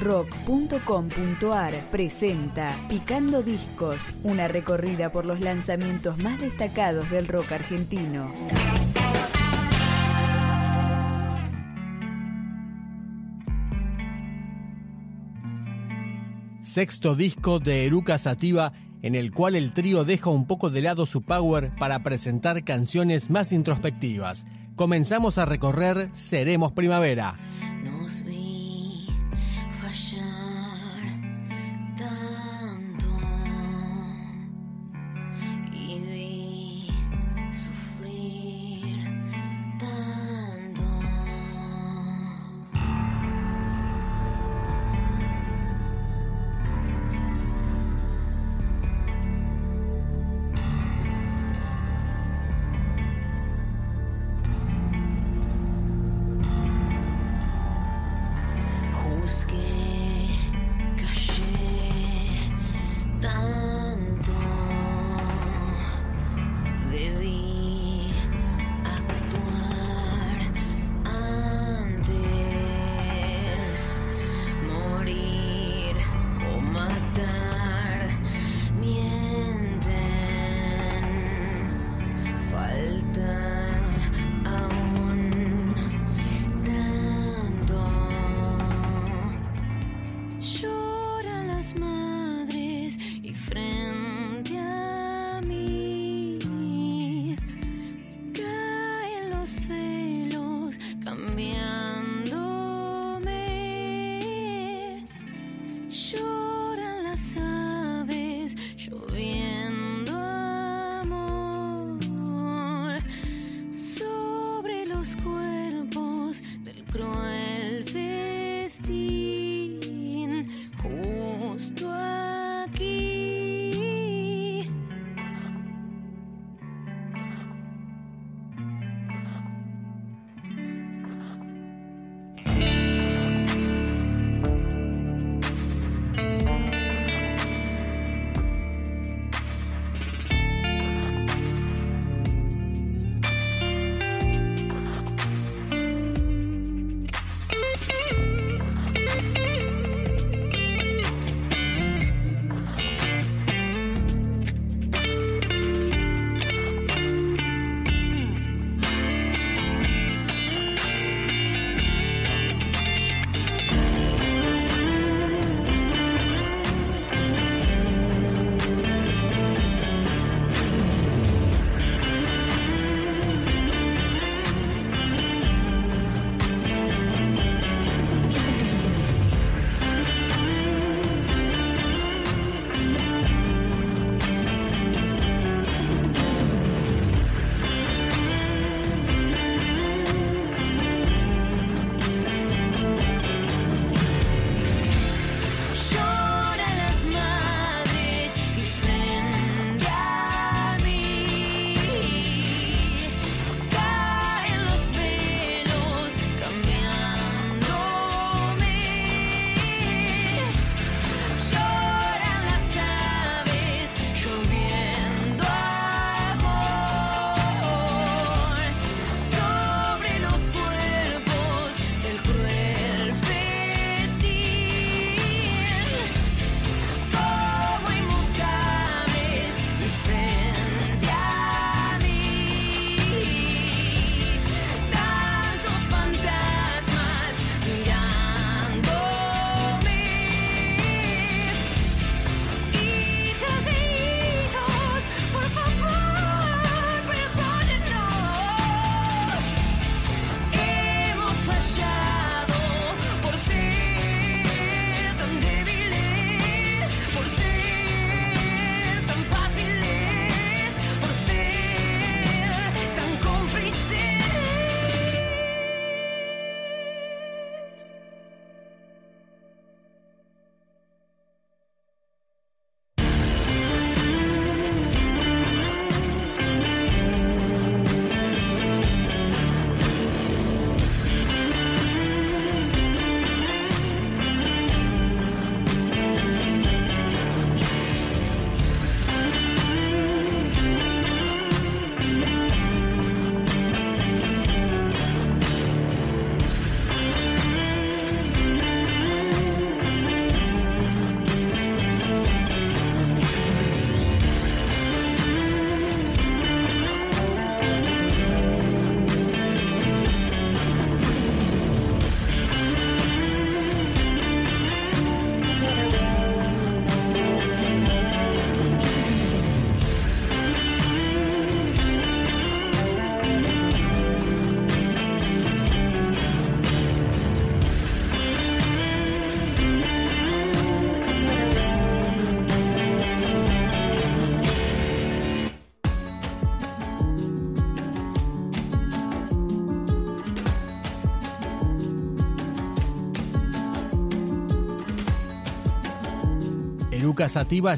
rock.com.ar presenta Picando Discos, una recorrida por los lanzamientos más destacados del rock argentino. Sexto disco de Eruca Sativa en el cual el trío deja un poco de lado su power para presentar canciones más introspectivas. Comenzamos a recorrer Seremos Primavera. ocean.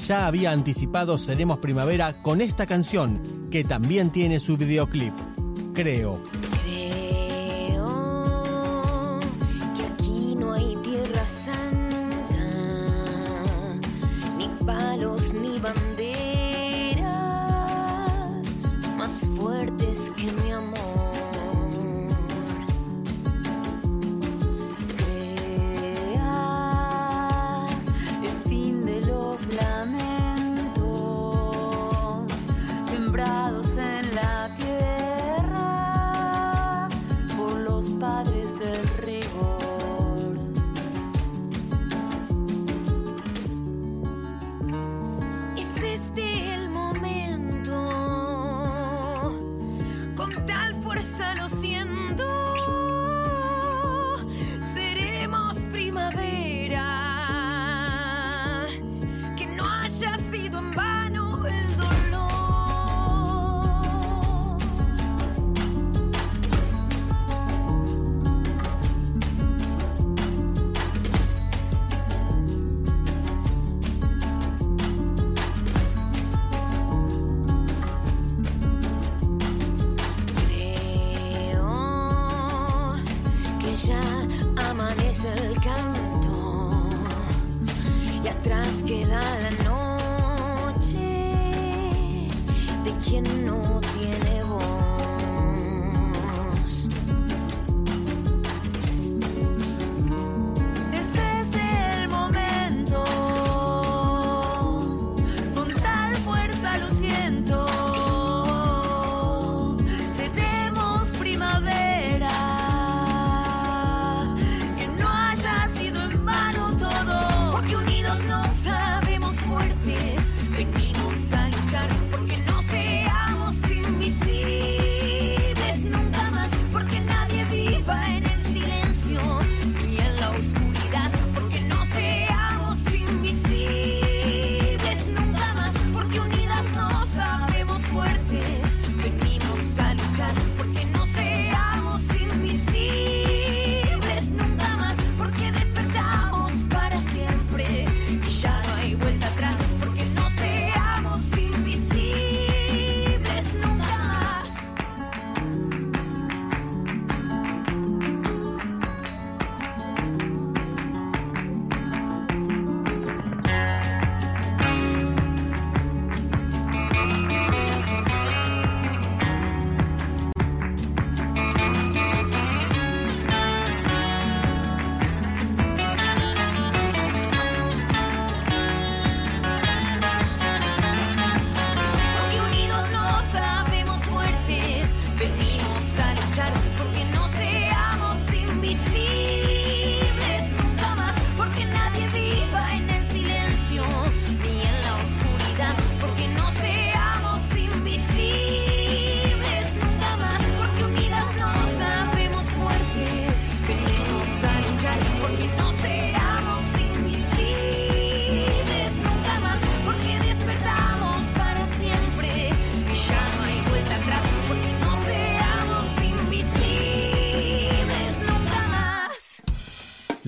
Ya había anticipado Seremos Primavera con esta canción, que también tiene su videoclip. Creo,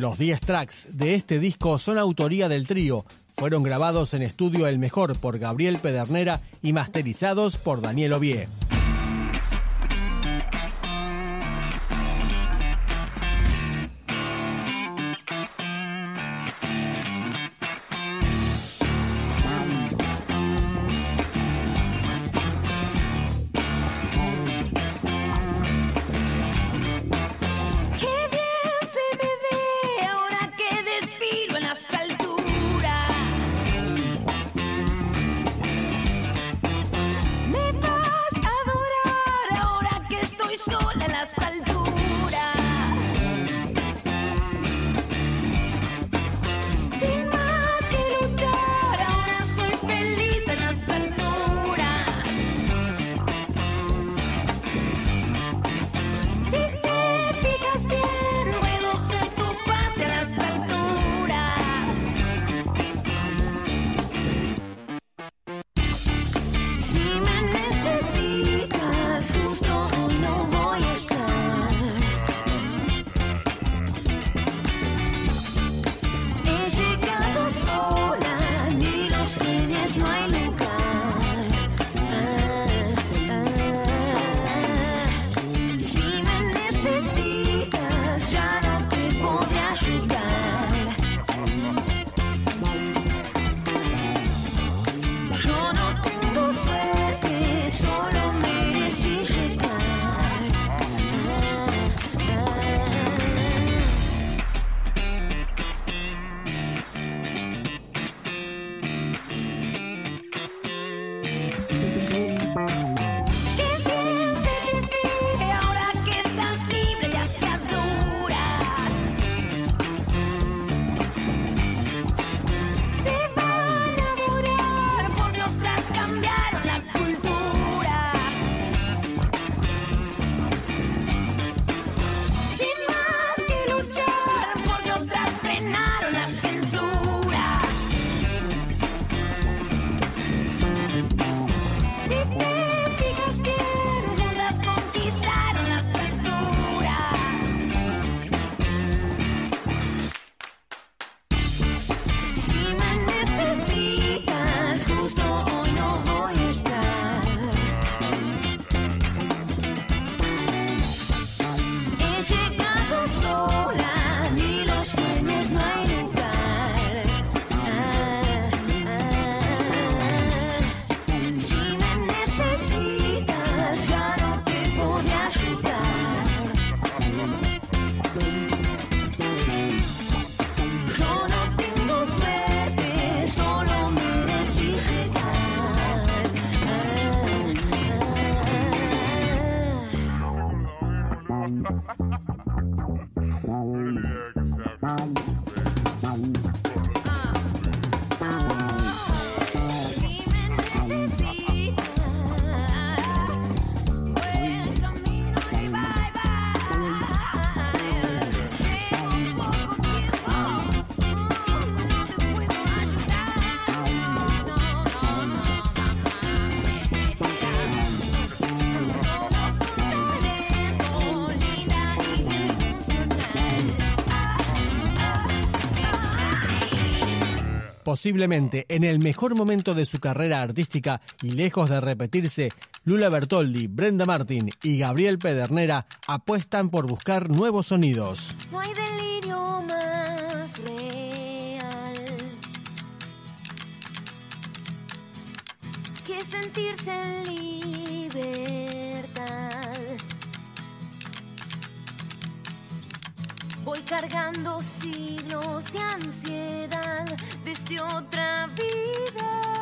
Los 10 tracks de este disco son autoría del trío. Fueron grabados en estudio El Mejor por Gabriel Pedernera y masterizados por Daniel Ovie. Posiblemente en el mejor momento de su carrera artística y lejos de repetirse, Lula Bertoldi, Brenda Martin y Gabriel Pedernera apuestan por buscar nuevos sonidos. No hay delirio más real que sentirse en Voy cargando siglos de ansiedad desde otra vida.